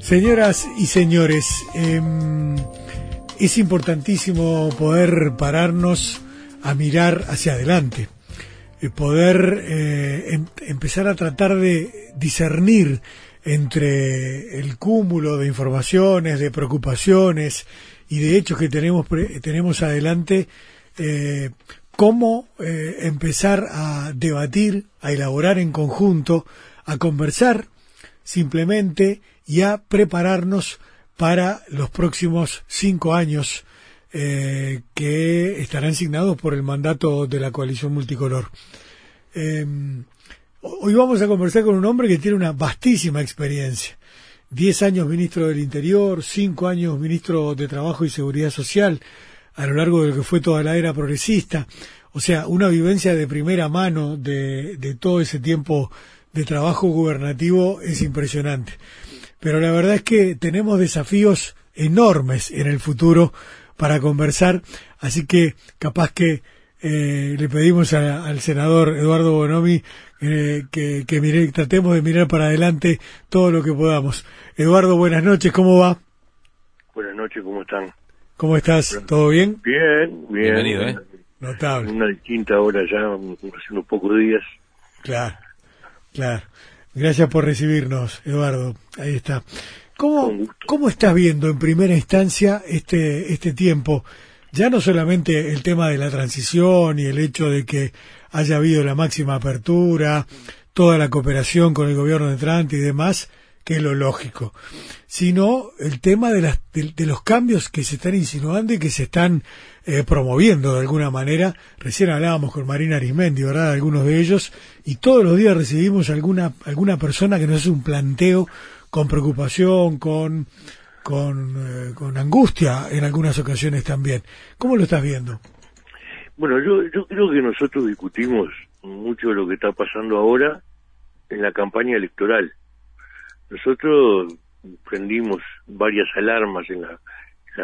Señoras y señores, em, es importantísimo poder pararnos a mirar hacia adelante, y poder eh, em, empezar a tratar de discernir entre el cúmulo de informaciones, de preocupaciones y de hechos que tenemos, tenemos adelante, eh, cómo eh, empezar a debatir, a elaborar en conjunto, a conversar simplemente y a prepararnos para los próximos cinco años eh, que estarán asignados por el mandato de la coalición multicolor. Em, hoy vamos a conversar con un hombre que tiene una vastísima experiencia. Diez años ministro del Interior, cinco años ministro de Trabajo y Seguridad Social, a lo largo de lo que fue toda la era progresista. O sea, una vivencia de primera mano de, todo ese tiempo de trabajo gubernativo es impresionante. Pero la verdad es que tenemos desafíos enormes en el futuro para conversar, así que capaz que eh, le pedimos al senador Eduardo Bonomi eh, que, que tratemos de mirar para adelante todo lo que podamos. Eduardo, buenas noches, ¿cómo va? Buenas noches, ¿cómo están? ¿Cómo estás? ¿Todo bien? Bien, bien. Bienvenido, ¿eh? Notable. Una distinta hora ya, hace unos pocos días. Claro. Claro. Gracias por recibirnos, Eduardo. Ahí está. ¿Cómo, ¿Cómo estás viendo en primera instancia este, este tiempo? Ya no solamente el tema de la transición y el hecho de que haya habido la máxima apertura, toda la cooperación con el gobierno de Trump y demás, que lo lógico, sino el tema de, las, de, los cambios que se están insinuando y que se están eh, promoviendo de alguna manera. Recién hablábamos con Marina Arismendi, ¿verdad? Algunos de ellos, y todos los días recibimos alguna, alguna persona que nos hace un planteo con preocupación, con, con, eh, con angustia en algunas ocasiones también. ¿Cómo lo estás viendo? Bueno, yo, yo creo que nosotros discutimos mucho de lo que está pasando ahora en la campaña electoral nosotros prendimos varias alarmas en la,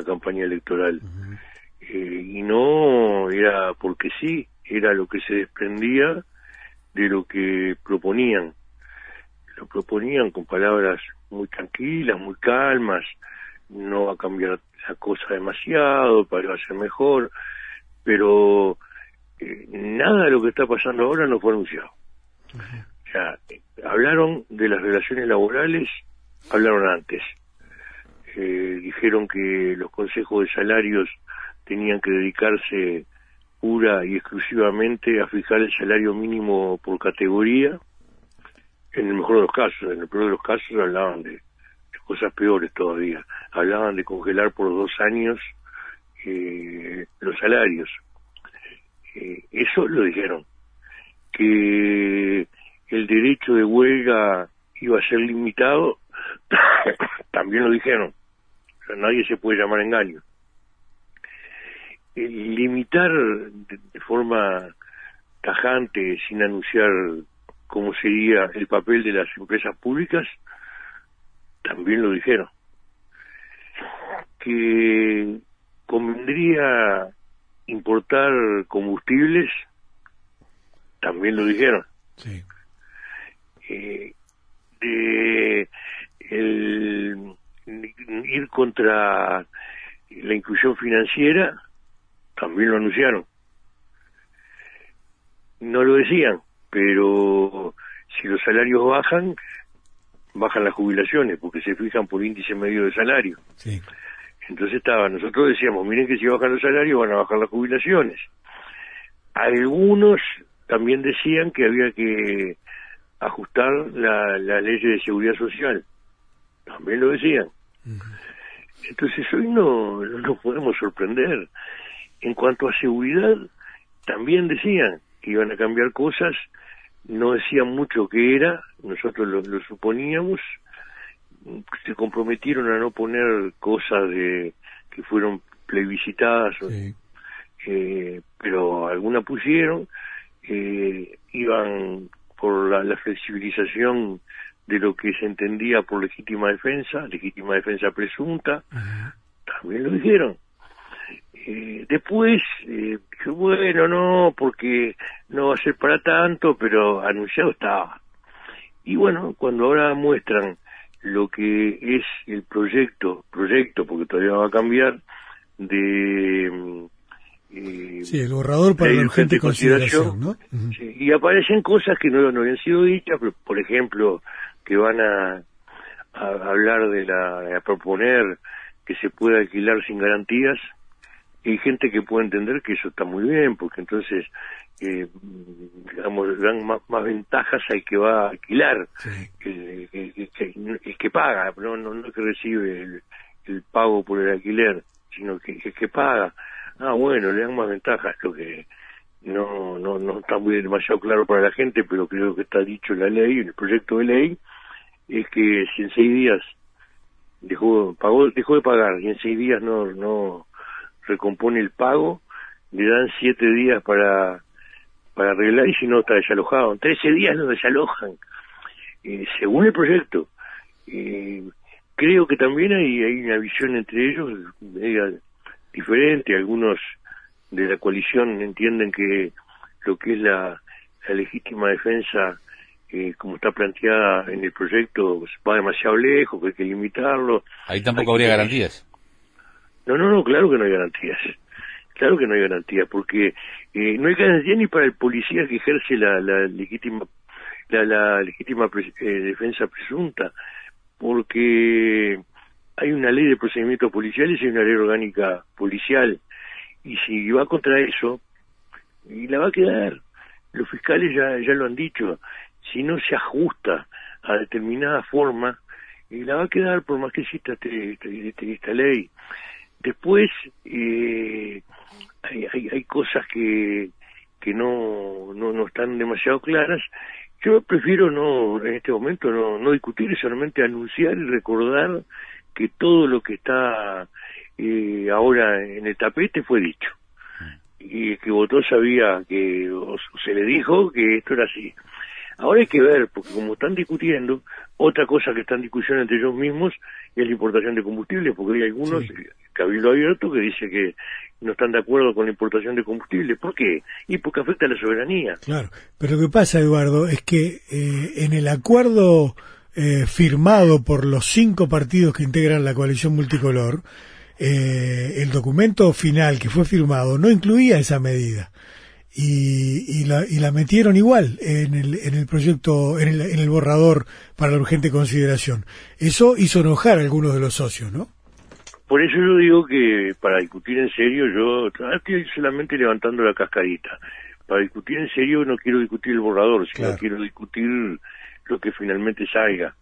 campaña electoral eh, y no era porque sí, era lo que se desprendía de lo que proponían. Lo proponían con palabras muy tranquilas, muy calmas, no va a cambiar la cosa demasiado, para ser mejor, pero eh, nada de lo que está pasando ahora no fue anunciado. Sea, hablaron de las relaciones laborales, hablaron antes. Eh, dijeron que los consejos de salarios tenían que dedicarse pura y exclusivamente a fijar el salario mínimo por categoría. En el mejor de los casos, en el peor de los casos hablaban de, cosas peores todavía. Hablaban de congelar por dos años eh, los salarios. Eh, eso lo dijeron. Que el derecho de huelga iba a ser limitado, también lo dijeron. nadie se puede llamar engaño. El limitar de, forma tajante, sin anunciar cómo sería el papel de las empresas públicas, también lo dijeron. Que convendría importar combustibles, también lo dijeron. Sí eh, de el, ir contra la inclusión financiera, también lo anunciaron. No lo decían, pero si los salarios bajan, bajan las jubilaciones, porque se fijan por índice medio de salario. Entonces estaba, nosotros decíamos, miren que si bajan los salarios van a bajar las jubilaciones. Algunos también decían que había que ajustar la, la ley de seguridad social. También lo decían. Entonces hoy no, no nos podemos sorprender. En cuanto a seguridad, también decían que iban a cambiar cosas, no decían mucho qué era, nosotros lo, suponíamos, se comprometieron a no poner cosas de que fueron plebiscitadas, eh, pero algunas pusieron, eh, iban por la, flexibilización de lo que se entendía por legítima defensa, legítima defensa presunta, también lo dijeron. Eh, después, eh, bueno, no, porque no va a ser para tanto, pero anunciado estaba. Y bueno, cuando ahora muestran lo que es el proyecto, proyecto, porque todavía va a cambiar, de... Eh, sí, el borrador para la urgente consideración, ¿no? y aparecen cosas que no, no habían sido dichas, por ejemplo, que van a, hablar de la, a proponer que se pueda alquilar sin garantías, hay gente que puede entender que eso está muy bien, porque entonces, eh, digamos, dan más, ventajas al que va a alquilar, el, que paga, no, no, no que recibe el, pago por el alquiler, sino que el que paga. Ah, bueno, le dan más ventajas, lo que no, no, no está muy demasiado claro para la gente, pero creo que está dicho en la ley, en el proyecto de ley, es que si en seis días dejó, pagó, dejó de pagar y en seis días no, no, recompone el pago, le dan siete días para, para arreglar y si no está desalojado. En trece días lo desalojan, eh, según el proyecto. Eh, creo que también hay, hay una visión entre ellos diferente. Algunos de la coalición entienden que lo que es la, la legítima defensa, eh, como está planteada en el proyecto, va demasiado lejos, que hay que limitarlo. Ahí tampoco habría garantías. No, no, no, claro que no hay garantías. Claro que no hay garantías, porque eh, no hay garantía ni para el policía que ejerce la, la legítima la, la legítima eh, defensa presunta, porque hay una ley de procedimientos policiales y una ley orgánica policial, y si va contra eso, y la va a quedar. Los fiscales ya, ya lo han dicho, si no se ajusta a determinada forma, y la va a quedar por más que exista este, este, este esta ley. Después eh, hay, hay, hay, cosas que, que no, no, no están demasiado claras. Yo prefiero no, en este momento, no, no discutir, solamente anunciar y recordar que todo lo que está eh, ahora en el tapete fue dicho. Y que votó sabía que, o se le dijo que esto era así. Ahora hay que ver, porque como están discutiendo, otra cosa que está en discusión entre ellos mismos es la importación de combustible, porque hay algunos, Cabildo Abierto, que dice que no están de acuerdo con la importación de combustible. ¿Por qué? Y porque afecta a la soberanía. Claro, pero lo que pasa, Eduardo, es que eh, en el acuerdo eh, firmado por los cinco partidos que integran la coalición multicolor, eh, el documento final que fue firmado no incluía esa medida y, la, y la metieron igual en el, en el proyecto, en el, en el borrador para la urgente consideración. Eso hizo enojar a algunos de los socios, ¿no? Por eso yo digo que para discutir en serio, yo estoy solamente levantando la cascarita. Para discutir en serio no quiero discutir el borrador, sino quiero discutir lo que finalmente salga.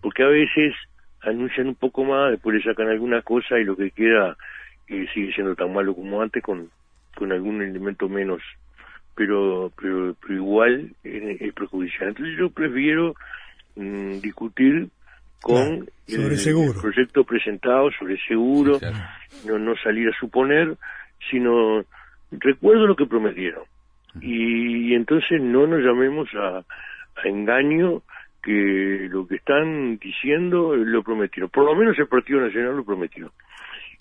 Porque a veces anuncian un poco más, después le sacan alguna cosa y lo que queda eh, sigue siendo tan malo como antes con, con algún elemento menos pero, pero, igual es, perjudicial. Entonces yo prefiero mm, discutir con el, proyecto presentado sobre seguro, no, no salir a suponer, sino recuerdo lo que prometieron. Y, entonces no nos llamemos a, a engaño que lo que están diciendo lo prometieron. Por lo menos el Partido Nacional lo prometió.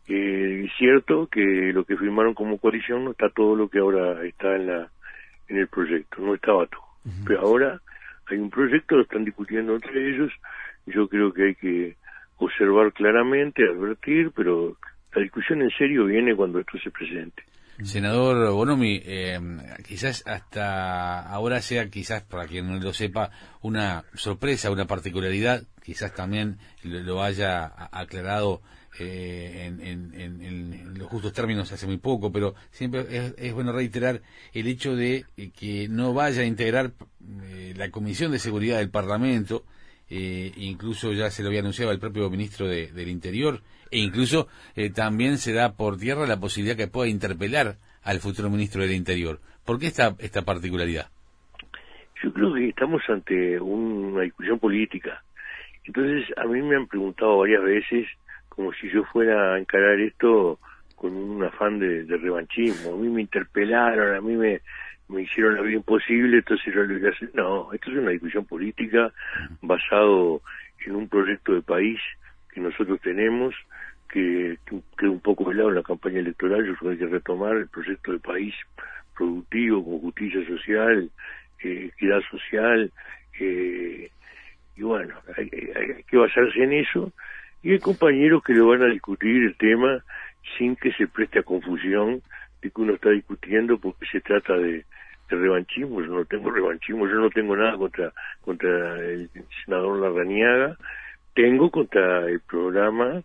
Eh, es cierto que lo que firmaron como coalición no está todo lo que ahora está en la en el proyecto, no estaba todo. Pero ahora hay un proyecto, lo están discutiendo entre ellos, yo creo que hay que observar claramente, advertir, pero la discusión en serio viene cuando esto se presente. Senador Bonomi, eh, quizás hasta ahora sea, quizás para quien no lo sepa, una sorpresa, una particularidad, quizás también lo haya aclarado eh, en, los justos términos hace muy poco, pero siempre es, bueno reiterar el hecho de eh, que no vaya a integrar eh, la Comisión de Seguridad del Parlamento, incluso ya se lo había anunciado el propio ministro del Interior, e incluso también se da por tierra la posibilidad que pueda interpelar al futuro ministro del Interior. ¿Por qué esta, esta particularidad? Yo creo que estamos ante una discusión política. Entonces, a mí me han preguntado varias veces como si yo fuera a encarar esto con un afán de, revanchismo. A mí me interpelaron, a mí me, me hicieron la vida imposible, entonces yo le dije, no, esto es una discusión política basado en un proyecto de país que nosotros tenemos, que, quedó un poco velado en la campaña electoral, yo creo que hay que retomar el proyecto de país productivo, con justicia social, eh, equidad social, eh, y bueno, hay, que basarse en eso, y hay compañeros que lo van a discutir el tema sin que se preste a confusión de que uno está discutiendo porque se trata de, revanchismo, yo no tengo revanchismo, yo no tengo nada contra, contra el senador Larrañaga, tengo contra el programa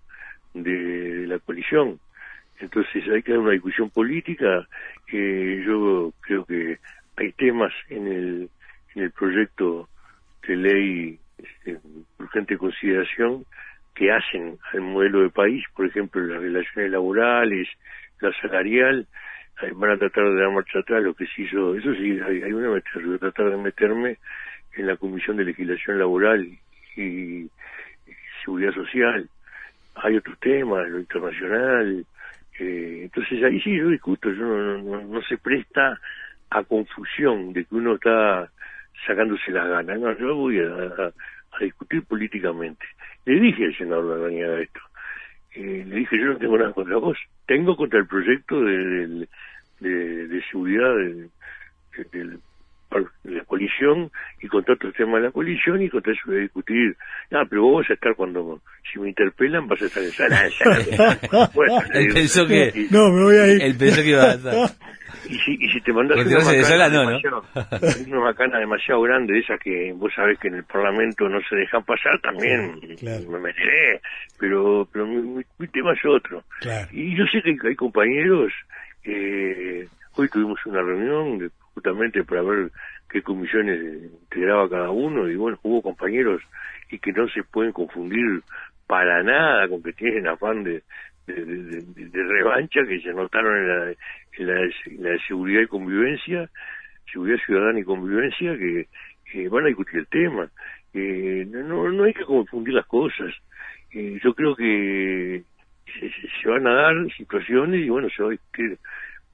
de, la coalición. Entonces hay que dar una discusión política. que yo creo que hay temas en el, en el proyecto de ley este, urgente consideración que hacen al modelo de país, por ejemplo, las relaciones laborales, la salarial, van a tratar de dar marcha atrás lo que se hizo, eso sí, hay, hay una a tratar de meterme en la Comisión de Legislación Laboral y Seguridad Social, hay otros temas, lo internacional, eh, entonces ahí sí yo discuto, yo no, no, se presta a confusión de que uno está sacándose las ganas, no, yo voy a, discutir políticamente. Le dije al senador Daniela esto, eh, le dije yo no tengo nada contra vos, tengo contra el proyecto de, de, seguridad del, del la coalición y contra otros temas de la coalición y contra eso voy a discutir. Ah, pero vos vas a estar cuando, si me interpelan, vas a estar en sala. bueno, él pensó que, no, me voy a ir. Él pensó que iba a estar. Y si, y si te mandas una macana, no, demasiado, una macana demasiado grande, esa que vos sabés que en el Parlamento no se dejan pasar, también me meteré. Pero, pero mi, tema es otro. Y yo sé que hay compañeros, eh, hoy tuvimos una reunión justamente para ver qué comisiones integraba cada uno y bueno, hubo compañeros y que no se pueden confundir para nada con que tienen afán de, de, revancha que se notaron en la, seguridad y convivencia, seguridad ciudadana y convivencia, que, van a discutir el tema. no, no hay que confundir las cosas. yo creo que se, van a dar situaciones y bueno, se va a discutir,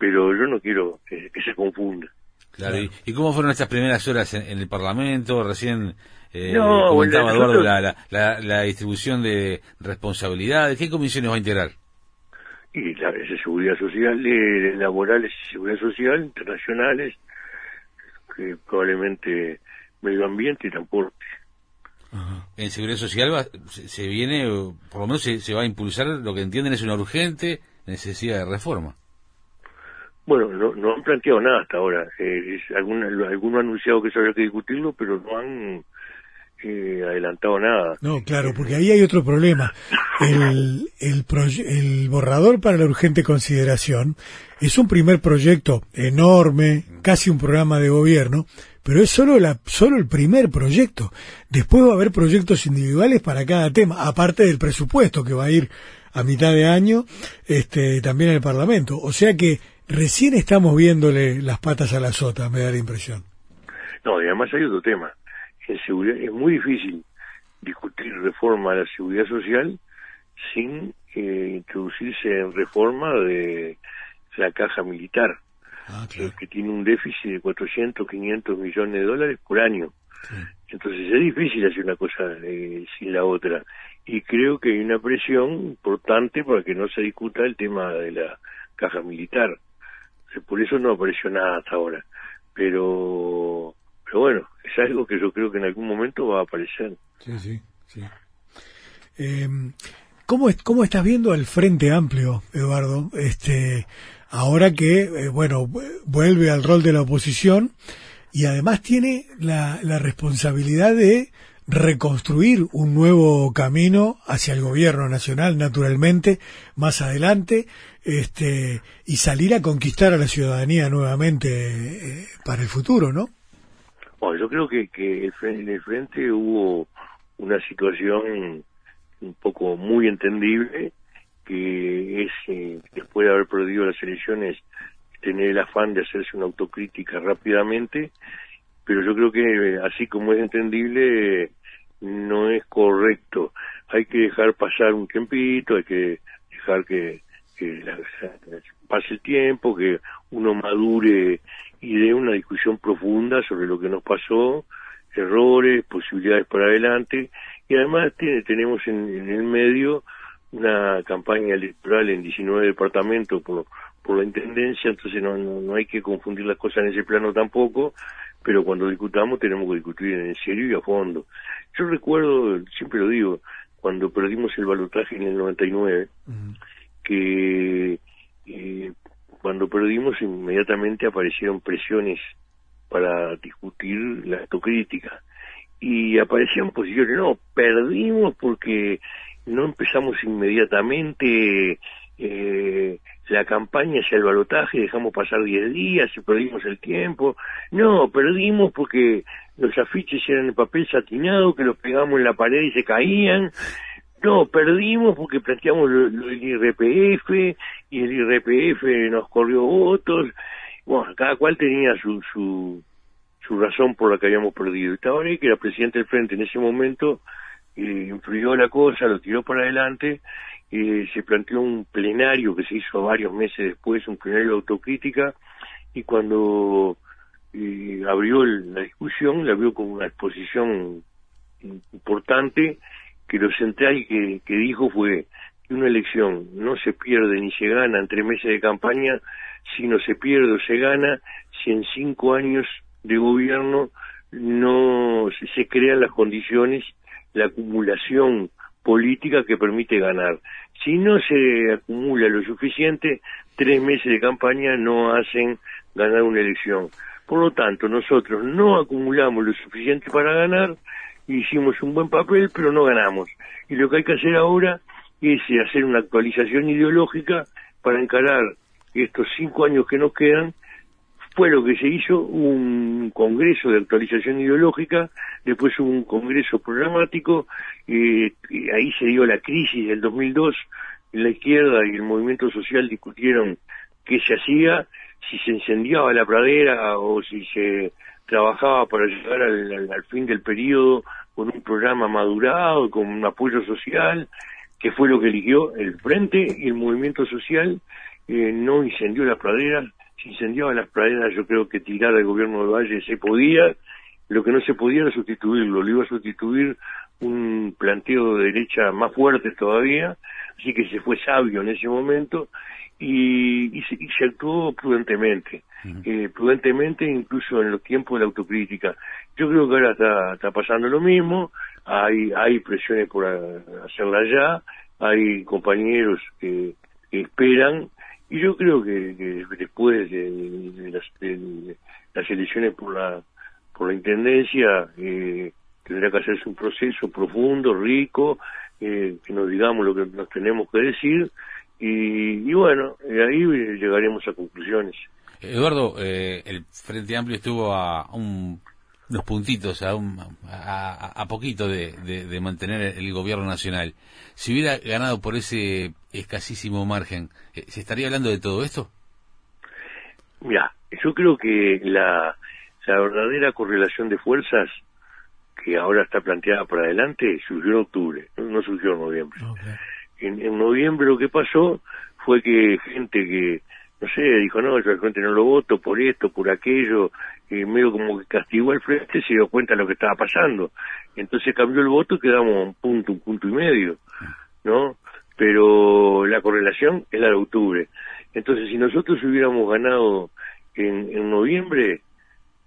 pero yo no quiero que se confunda. Claro, ¿Y, cómo fueron estas primeras horas en, el Parlamento? Recién eh, comentaba Eduardo la, la, distribución de responsabilidades. ¿Qué comisiones va a integrar? Y la de seguridad social, laborales y seguridad social, internacionales, que probablemente medio ambiente y transporte. En seguridad social se, viene, por lo menos se, se va a impulsar lo que entienden es una urgente necesidad de reforma. Bueno, no, no han planteado nada hasta ahora. Eh, algún, alguno ha anunciado que eso habría que discutirlo, pero no han eh, adelantado nada. No, claro, porque ahí hay otro problema. El, el, el borrador para la urgente consideración es un primer proyecto enorme, casi un programa de gobierno, pero es solo, la, solo el primer proyecto. Después va a haber proyectos individuales para cada tema, aparte del presupuesto que va a ir a mitad de año este, también en el Parlamento. O sea que recién estamos viéndole las patas a la sota, me da la impresión. No, y además hay otro tema. En seguridad es muy difícil discutir reforma a la seguridad social sin eh, introducirse en reforma de la caja militar, ah, que tiene un déficit de 400, 500 millones de dólares por año. Entonces es difícil hacer una cosa eh, sin la otra. Y creo que hay una presión importante para que no se discuta el tema de la caja militar por eso no apareció nada hasta ahora. Pero, pero bueno, es algo que yo creo que en algún momento va a aparecer. Sí, sí, sí. Eh, ¿cómo, ¿Cómo estás viendo el Frente Amplio, Eduardo? Este, ahora que, eh, bueno, vuelve al rol de la oposición y además tiene la, la responsabilidad de reconstruir un nuevo camino hacia el gobierno nacional, naturalmente, más adelante, este, y salir a conquistar a la ciudadanía nuevamente eh, para el futuro, ¿no? Bueno, yo creo que, que en el frente hubo una situación un poco muy entendible, que es, eh, después de haber perdido las elecciones, tener el afán de hacerse una autocrítica rápidamente, pero yo creo que así como es entendible, no es correcto. Hay que dejar pasar un tiempito, hay que dejar que que pase el tiempo, que uno madure y dé una discusión profunda sobre lo que nos pasó, errores, posibilidades para adelante, y además tiene, tenemos en, el medio una campaña electoral en 19 departamentos por, por la intendencia, entonces no, no, hay que confundir las cosas en ese plano tampoco, pero cuando discutamos tenemos que discutir en serio y a fondo. Yo recuerdo, siempre lo digo, cuando perdimos el balotaje en el 99, que eh, cuando perdimos inmediatamente aparecieron presiones para discutir la autocrítica y aparecían posiciones, no, perdimos porque no empezamos inmediatamente eh, la campaña hacia el balotaje, dejamos pasar 10 días y perdimos el tiempo. No, perdimos porque los afiches eran de papel satinado, que los pegamos en la pared y se caían. No, perdimos porque planteamos el IRPF y el IRPF nos corrió votos. Bueno, cada cual tenía su, su, su razón por la que habíamos perdido. Estaba ahí que era presidente del frente en ese momento, eh, influyó la cosa, lo tiró para adelante, eh, se planteó un plenario que se hizo varios meses después, un plenario de autocrítica, y cuando eh, abrió la discusión, la abrió con una exposición importante, que lo central que, dijo fue que una elección no se pierde ni se gana en tres meses de campaña, sino se pierde o se gana si en cinco años de gobierno no se, crean las condiciones, la acumulación política que permite ganar. Si no se acumula lo suficiente, tres meses de campaña no hacen ganar una elección. Por lo tanto, nosotros no acumulamos lo suficiente para ganar, hicimos un buen papel, pero no ganamos. Y lo que hay que hacer ahora es hacer una actualización ideológica para encarar estos cinco años que nos quedan fue lo que se hizo, un congreso de actualización ideológica, después hubo un congreso programático, eh, ahí se dio la crisis del 2002, la izquierda y el movimiento social discutieron qué se hacía, si se incendiaba la pradera o si se trabajaba para llegar al, fin del periodo con un programa madurado, con un apoyo social, que fue lo que eligió el Frente y el movimiento social, eh, no incendió las praderas, se incendiaban las praderas, yo creo que tirar al gobierno de Valle se podía, lo que no se podía era sustituirlo, lo iba a sustituir un planteo de derecha más fuerte todavía, así que se fue sabio en ese momento y, y, se, actuó prudentemente, eh, prudentemente incluso en los tiempos de la autocrítica. Yo creo que ahora está, está pasando lo mismo, hay, hay presiones por hacerla ya, hay compañeros que esperan. Y yo creo que, después de, las, elecciones por la por la intendencia eh, tendrá que hacerse un proceso profundo, rico, eh, que nos digamos lo que nos tenemos que decir. Y, y bueno, ahí llegaremos a conclusiones. Eduardo, eh, el Frente Amplio estuvo a un unos puntitos a, a, poquito de, de, mantener el gobierno nacional. Si hubiera ganado por ese escasísimo margen, eh, ¿se estaría hablando de todo esto? Mira, yo creo que la, la verdadera correlación de fuerzas que ahora está planteada para adelante surgió en octubre, no, surgió en noviembre. En, en noviembre lo que pasó fue que gente que no sé, dijo, no, yo al frente no lo voto por esto, por aquello, y medio como que castigó al frente se dio cuenta de lo que estaba pasando. Entonces cambió el voto y quedamos un punto, un punto y medio, ¿no? Pero la correlación es la de octubre. Entonces, si nosotros hubiéramos ganado en, en noviembre,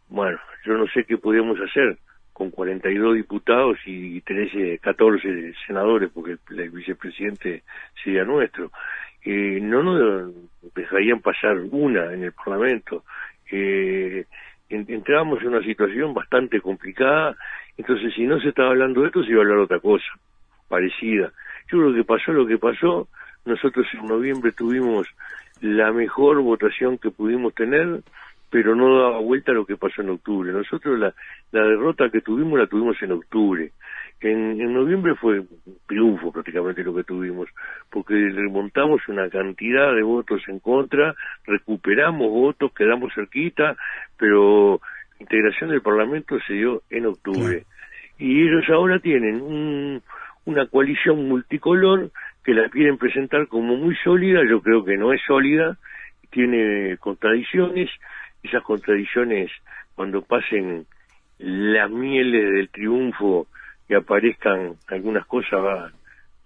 bueno, yo no sé qué podíamos hacer con 42 diputados y 13, 14 senadores, porque el vicepresidente sería nuestro eh, no nos dejarían pasar una en el Parlamento. Eh, entrábamos en una situación bastante complicada, entonces si no se estaba hablando de esto, se iba a hablar otra cosa, parecida. Yo creo que pasó lo que pasó, nosotros en noviembre tuvimos la mejor votación que pudimos tener, pero no daba vuelta a lo que pasó en octubre. Nosotros la, la derrota que tuvimos la tuvimos en octubre. En, en noviembre fue un triunfo prácticamente lo que tuvimos, porque remontamos una cantidad de votos en contra, recuperamos votos, quedamos cerquita, pero la integración del Parlamento se dio en octubre. Y ellos ahora tienen un, una coalición multicolor que la quieren presentar como muy sólida, yo creo que no es sólida, tiene contradicciones, esas contradicciones cuando pasen las mieles del triunfo y aparezcan algunas cosas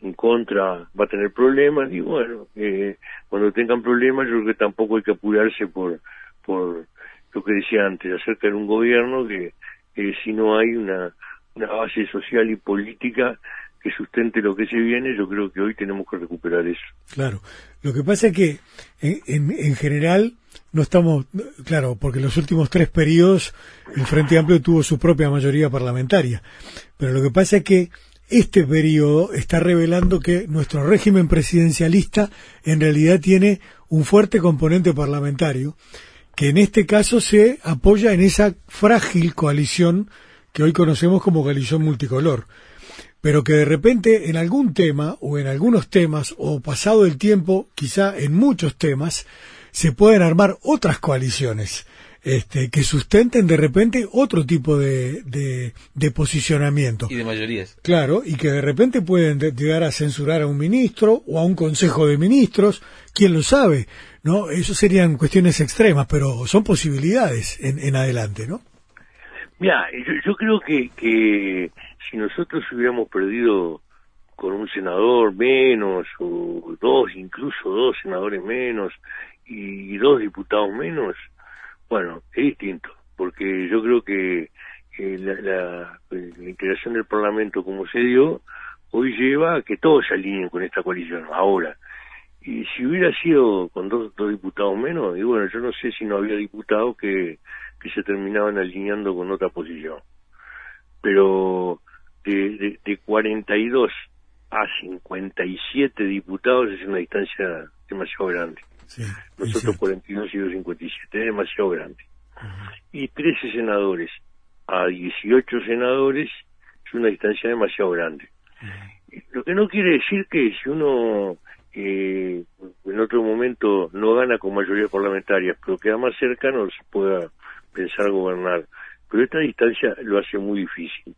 en contra va a tener problemas y bueno, eh, cuando tengan problemas yo creo que tampoco hay que apurarse por, por lo que decía antes acerca de un gobierno que, si no hay una, una base social y política que sustente lo que se viene, yo creo que hoy tenemos que recuperar eso. Claro, lo que pasa es que en, en, general no estamos, claro, porque en los últimos tres periodos el Frente Amplio tuvo su propia mayoría parlamentaria, pero lo que pasa es que este periodo está revelando que nuestro régimen presidencialista en realidad tiene un fuerte componente parlamentario que en este caso se apoya en esa frágil coalición que hoy conocemos como coalición multicolor, pero que de repente en algún tema o en algunos temas o pasado el tiempo, quizá en muchos temas, se pueden armar otras coaliciones este, que sustenten de repente otro tipo de, de, posicionamiento. Y de mayorías. Claro, y que de repente pueden llegar a censurar a un ministro o a un consejo de ministros, quién lo sabe, ¿no? Eso serían cuestiones extremas, pero son posibilidades en, en adelante, ¿no? Mira, yo, creo que, que si nosotros hubiéramos perdido con un senador menos, o dos, incluso dos senadores menos, y dos diputados menos, bueno, es distinto, porque yo creo que la, integración del Parlamento como se dio, hoy lleva a que todos se alineen con esta coalición, ahora. Y si hubiera sido con dos, dos diputados menos, y bueno, yo no sé si no había diputados que, que se terminaban alineando con otra posición. Pero de, de, de 42 a 57 diputados es una distancia demasiado grande. Nosotros 42 y 257, es demasiado grande. Y 13 senadores a 18 senadores es una distancia demasiado grande. Lo que no quiere decir que si uno eh, en otro momento no gana con mayoría parlamentaria, pero queda más cerca, no se pueda pensar gobernar. Pero esta distancia lo hace muy difícil.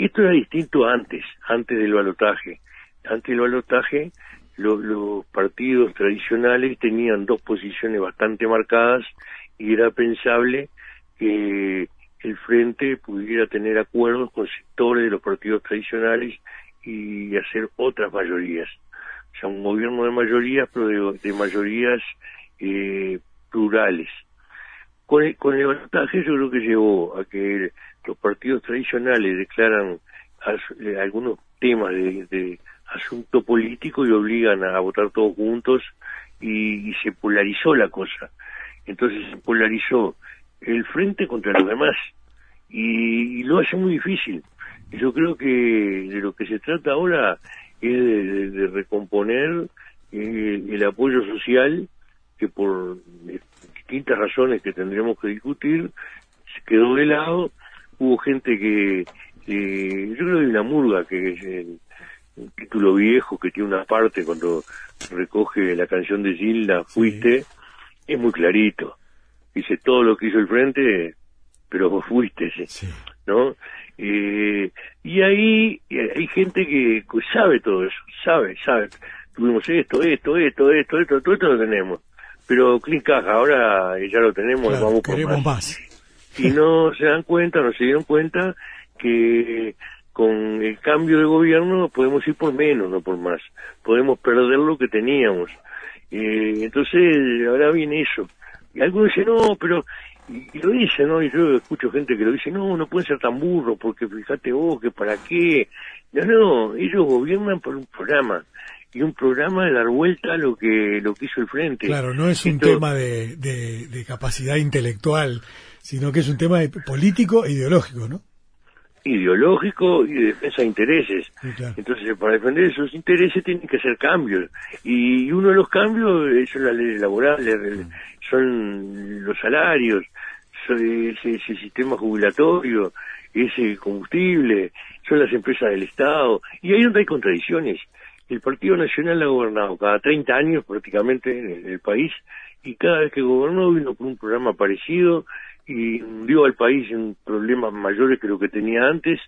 Esto era distinto antes, antes del balotaje. Antes del balotaje los partidos tradicionales tenían dos posiciones bastante marcadas y era pensable que el frente pudiera tener acuerdos con sectores de los partidos tradicionales y hacer otras mayorías. O sea, un gobierno de mayorías, pero de, mayorías eh, plurales. Con el, con el yo creo que llevó a que los partidos tradicionales declaran algunos temas de asunto político y obligan a votar todos juntos y, se polarizó la cosa. Entonces se polarizó el frente contra los demás y, lo hace muy difícil. Yo creo que de lo que se trata ahora es de, recomponer eh, el apoyo social que por distintas razones que tendremos que discutir se quedó de lado. Hubo gente que, yo creo que hay una murga que es el, un título viejo que tiene una parte cuando recoge la canción de Gilda, Fuiste, es muy clarito. Dice todo lo que hizo el frente, pero vos fuiste, ¿no? Eh, y ahí hay gente que sabe todo eso, sabe, sabe. Tuvimos esto, esto, esto, esto, esto, todo esto lo tenemos. Pero Clint Caja, ahora ya lo tenemos, vamos por más. más. Y no se dan cuenta, no se dieron cuenta que con el cambio de gobierno podemos ir por menos, no por más. Podemos perder lo que teníamos. Eh, entonces, ahora viene eso. Y algunos dicen, no, pero, y, lo dicen, ¿no? Y yo escucho gente que lo dice, no, no pueden ser tan burros, porque fíjate vos, que para qué. No, no, ellos gobiernan por un programa. Y un programa de dar vuelta a lo que, lo que hizo el frente. Claro, no es un tema de, de, de capacidad intelectual, sino que es un tema político e ideológico, ¿no? ideológico y de defensa de intereses. Entonces, para defender esos intereses tienen que hacer cambios. Y uno de los cambios son las leyes laborales, son los salarios, ese, ese sistema jubilatorio, ese combustible, son las empresas del Estado. Y ahí donde hay contradicciones. El Partido Nacional ha gobernado cada 30 años prácticamente en el país y cada vez que gobernó vino con un programa parecido y dio al país en problemas mayores que lo que tenía antes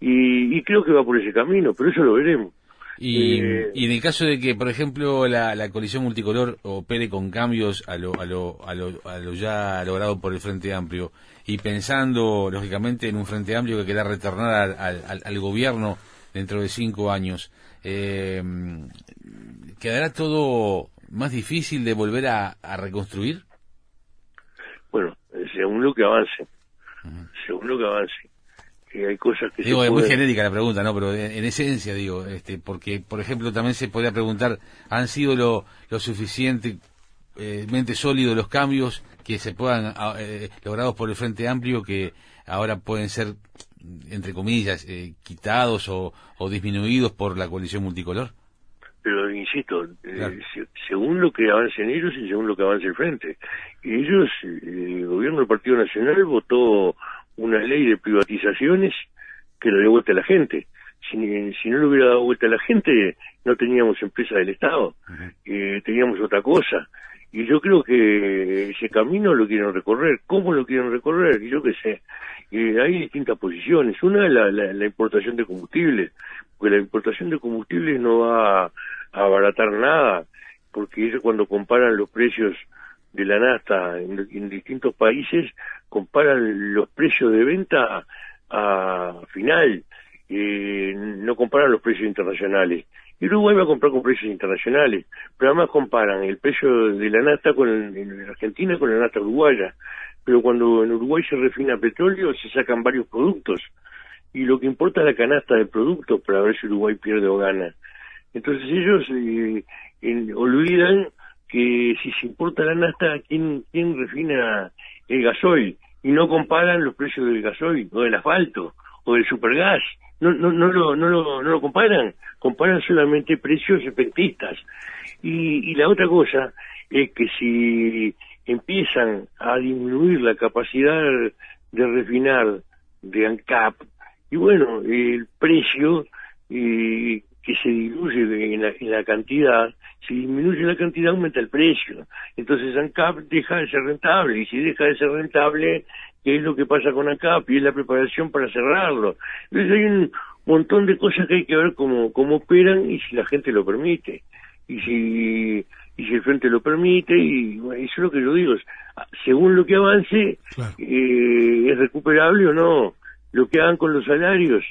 y, creo que va por ese camino, pero eso lo veremos. Y, eh, y en el caso de que, por ejemplo, la, la coalición multicolor opere con cambios a lo, a, lo, a, lo, a lo ya logrado por el Frente Amplio y pensando, lógicamente, en un Frente Amplio que quiera retornar al, al, al gobierno dentro de cinco años, eh, ¿quedará todo más difícil de volver a, reconstruir? Bueno, según lo que avance, según lo que avance. hay cosas que digo, es muy genérica la pregunta, ¿no? Pero en, esencia, digo, este, porque, por ejemplo, también se podría preguntar, ¿han sido lo, lo suficientemente sólidos los cambios que se puedan, ah, eh, logrados por el Frente Amplio, que ahora pueden ser, entre comillas, eh, quitados o, disminuidos por la coalición multicolor? Pero insisto, eh, según lo que avancen ellos y según lo que avance el Frente. Ellos, el gobierno del Partido Nacional votó una ley de privatizaciones que le dio vuelta a la gente. Si, no le hubiera dado vuelta a la gente, no teníamos empresa del Estado, teníamos otra cosa. Y yo creo que ese camino lo quieren recorrer. ¿Cómo lo quieren recorrer? Yo qué sé. Hay distintas posiciones. Una es la, importación de combustibles, porque la importación de combustibles no va a, abaratar nada, porque ellos cuando comparan los precios de la nafta en, distintos países, comparan los precios de venta a, final, eh, no comparan los precios internacionales. Y Uruguay va a comprar con precios internacionales, pero además comparan el precio de la nafta con en Argentina con la nafta uruguaya. Pero cuando en Uruguay se refina petróleo, se sacan varios productos. Y lo que importa es la canasta de productos para ver si Uruguay pierde o gana. Entonces ellos eh, olvidan que si se importa la nafta, ¿quién, ¿quién refina el gasoil? Y no comparan los precios del gasoil o del asfalto o del supergas no, no, no, lo, no, lo, no lo comparan, comparan solamente precios efectistas. Y, y la otra cosa es que si empiezan a disminuir la capacidad de refinar de ANCAP, y bueno, el precio eh, que se diluye en la, en la, cantidad, si disminuye la cantidad aumenta el precio. Entonces ANCAP deja de ser rentable, y si deja de ser rentable, qué es lo que pasa con ACAP y es la preparación para cerrarlo. Entonces hay un montón de cosas que hay que ver cómo, cómo operan y si la gente lo permite. Y si, y si el frente lo permite, y eso es lo que yo digo, según lo que avance, eh, es recuperable o no. Lo que hagan con los salarios,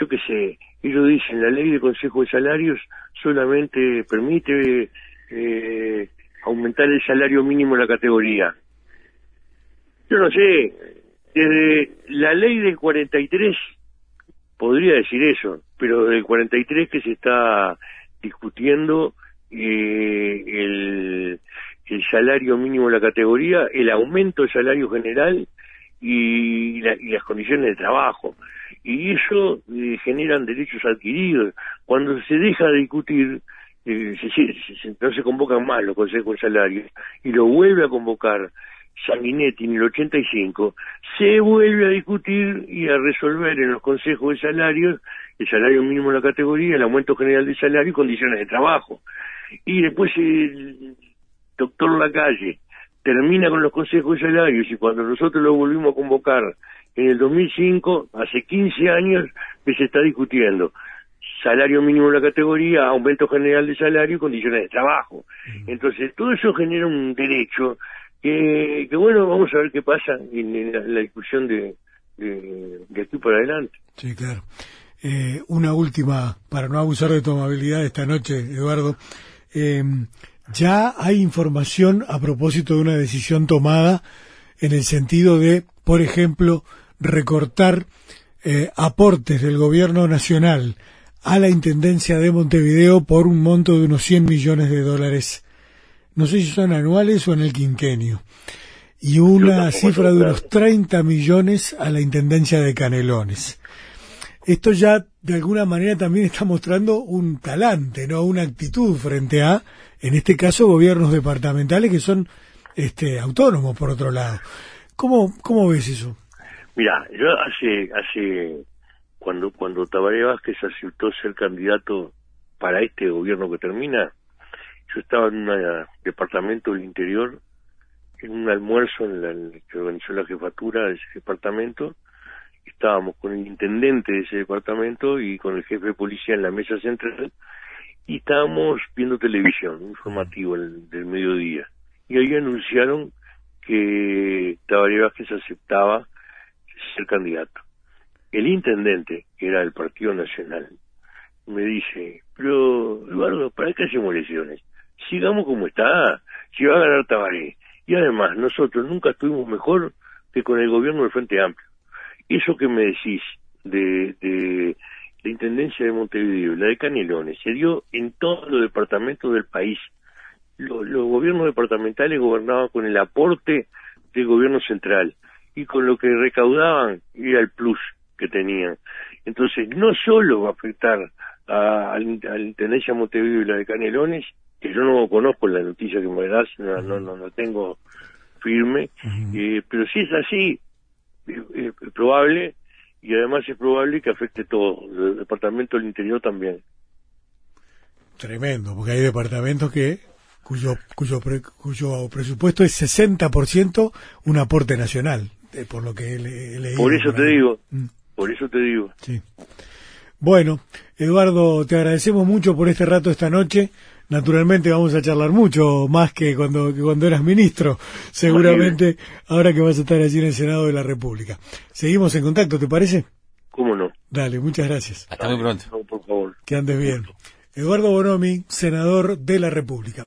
yo qué sé, ellos dicen, la ley de consejo de salarios solamente permite eh, aumentar el salario mínimo en la categoría yo no sé, desde la ley del 43 podría decir eso, pero desde el 43 que se está discutiendo eh, el, salario mínimo de la categoría, el aumento del salario general y, las condiciones de trabajo. Y eso eh, generan derechos adquiridos. Cuando se deja de discutir, eh, no se convocan más los consejos de salarios y lo vuelve a convocar Sanguinetti en el 85, se vuelve a discutir y a resolver en los consejos de salarios el salario mínimo de la categoría, el aumento general de salario y condiciones de trabajo. Y después el doctor Lacalle termina con los consejos de salarios y cuando nosotros lo volvimos a convocar en el 2005, hace 15 años que se está discutiendo salario mínimo de la categoría, aumento general de salario y condiciones de trabajo. Entonces, todo eso genera un derecho que, bueno, vamos a ver qué pasa en, la, discusión de, de, aquí por adelante. Sí, claro. Eh, una última, para no abusar de tu amabilidad esta noche, Eduardo. Em, ya hay información a propósito de una decisión tomada en el sentido de, por ejemplo, recortar eh, aportes del gobierno nacional a la Intendencia de Montevideo por un monto de unos 100 millones de dólares. No sé si son anuales o en el quinquenio, y una cifra de unos 30 millones a la Intendencia de Canelones. Esto ya de alguna manera también está mostrando un talante, no una actitud frente a, en este caso, gobiernos departamentales que son este, autónomos, por otro lado. ¿Cómo, cómo ves eso? Mira, yo hace, hace cuando, cuando Tabaré Vázquez aceptó ser candidato para este gobierno que termina, yo estaba en un departamento del interior, en un almuerzo en la, que organizó la jefatura de ese departamento. Estábamos con el intendente de ese departamento y con el jefe de policía en la mesa central y estábamos viendo televisión, informativo del mediodía. Y ahí anunciaron que Tabaré Vázquez aceptaba ser candidato. El intendente, que era del Partido Nacional, me dice, pero Eduardo, ¿para qué hacemos elecciones? Sigamos como está, si va a ganar Tabaré. Y además, nosotros nunca estuvimos mejor que con el gobierno del Frente Amplio. Eso que me decís de, de la Intendencia de Montevideo, la de Canelones, se dio en todos los departamentos del país. Los, los gobiernos departamentales gobernaban con el aporte del gobierno central y con lo que recaudaban era el plus que tenían. Entonces, no solo va a afectar a, la Intendencia de Montevideo y la de Canelones, que yo no conozco la noticia que me das, no, no, no, no tengo firme, eh, pero si es así, es, probable y además es probable que afecte todo, el departamento del interior también. Tremendo, porque hay departamentos que cuyo cuyo cuyo presupuesto es 60% un aporte nacional, eh, por lo que leído. Por eso te digo, mm. por eso te digo. Sí. Bueno, Eduardo, te agradecemos mucho por este rato esta noche. Naturalmente vamos a charlar mucho más que cuando, cuando eras ministro, seguramente ahora que vas a estar allí en el Senado de la República. Seguimos en contacto, ¿te parece? ¿Cómo no? Dale, muchas gracias. Hasta muy pronto. por favor. Que andes bien. Eduardo Bonomi, senador de la República.